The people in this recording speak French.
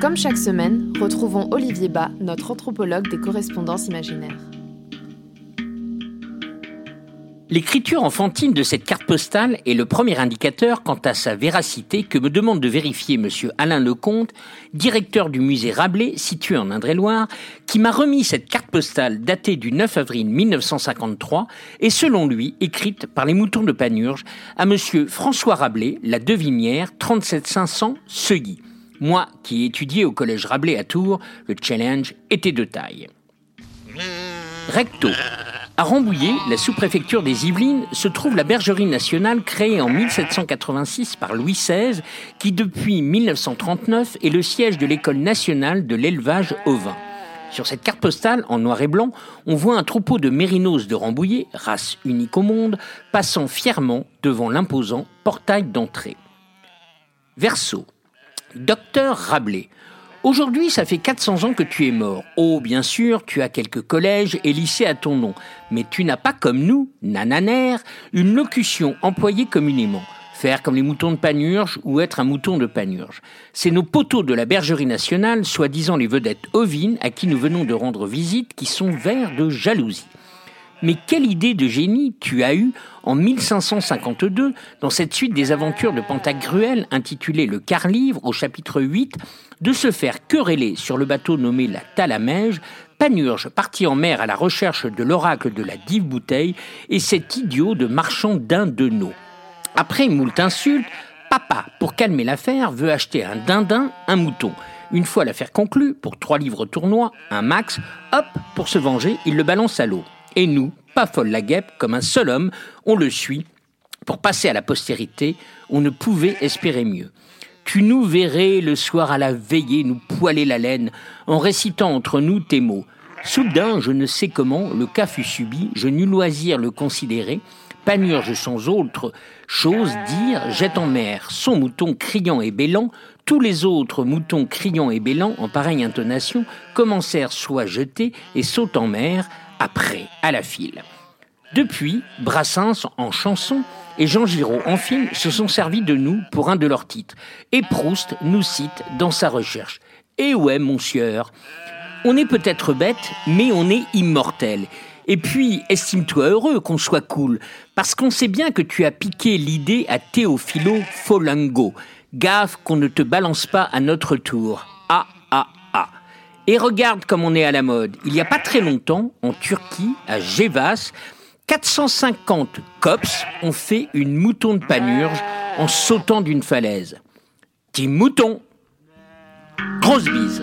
Comme chaque semaine, retrouvons Olivier Bas, notre anthropologue des correspondances imaginaires. L'écriture enfantine de cette carte postale est le premier indicateur quant à sa véracité que me demande de vérifier M. Alain Lecomte, directeur du musée Rabelais situé en Indre-et-Loire, qui m'a remis cette carte postale datée du 9 avril 1953 et selon lui écrite par les moutons de Panurge à M. François Rabelais, la devinière 37500 Seuilly. Moi qui ai étudié au collège Rabelais à Tours, le challenge était de taille. Recto. À Rambouillet, la sous-préfecture des Yvelines, se trouve la bergerie nationale créée en 1786 par Louis XVI, qui depuis 1939 est le siège de l'école nationale de l'élevage ovin. Sur cette carte postale, en noir et blanc, on voit un troupeau de mérinos de Rambouillet, race unique au monde, passant fièrement devant l'imposant portail d'entrée. Verso. Docteur Rabelais. Aujourd'hui, ça fait 400 ans que tu es mort. Oh, bien sûr, tu as quelques collèges et lycées à ton nom. Mais tu n'as pas comme nous, nananer, une locution employée communément. Faire comme les moutons de Panurge ou être un mouton de Panurge. C'est nos poteaux de la bergerie nationale, soi-disant les vedettes ovines à qui nous venons de rendre visite, qui sont verts de jalousie. Mais quelle idée de génie tu as eue en 1552 dans cette suite des aventures de Pantagruel intitulée Le Quart-Livre au chapitre 8 de se faire quereller sur le bateau nommé la Talamège, Panurge parti en mer à la recherche de l'oracle de la dive bouteille et cet idiot de marchand dindonneau. Après moult insultes, papa, pour calmer l'affaire, veut acheter un dindin, un mouton. Une fois l'affaire conclue, pour trois livres tournois, un max, hop, pour se venger, il le balance à l'eau. Et nous, pas folle la guêpe, comme un seul homme, on le suit. Pour passer à la postérité, on ne pouvait espérer mieux. Tu nous verrais le soir à la veillée nous poiler la laine, en récitant entre nous tes mots. Soudain, je ne sais comment, le cas fut subi, je n'eus loisir le considérer, panurge sans autre chose dire, jette en mer son mouton criant et bêlant, tous les autres moutons criant et bêlant en pareille intonation commencèrent soit jeter et sautent en mer, après, à la file. Depuis, Brassens en chanson et Jean Giraud en film se sont servis de nous pour un de leurs titres. Et Proust nous cite dans sa recherche. Eh ouais, mon sieur, on est peut-être bête, mais on est immortel. Et puis, estime-toi heureux qu'on soit cool, parce qu'on sait bien que tu as piqué l'idée à Théophilo Folango. Gaffe qu'on ne te balance pas à notre tour. Ah. Et regarde comme on est à la mode. Il n'y a pas très longtemps, en Turquie, à Gévas, 450 cops ont fait une mouton de panurge en sautant d'une falaise. Petit mouton Grosse bise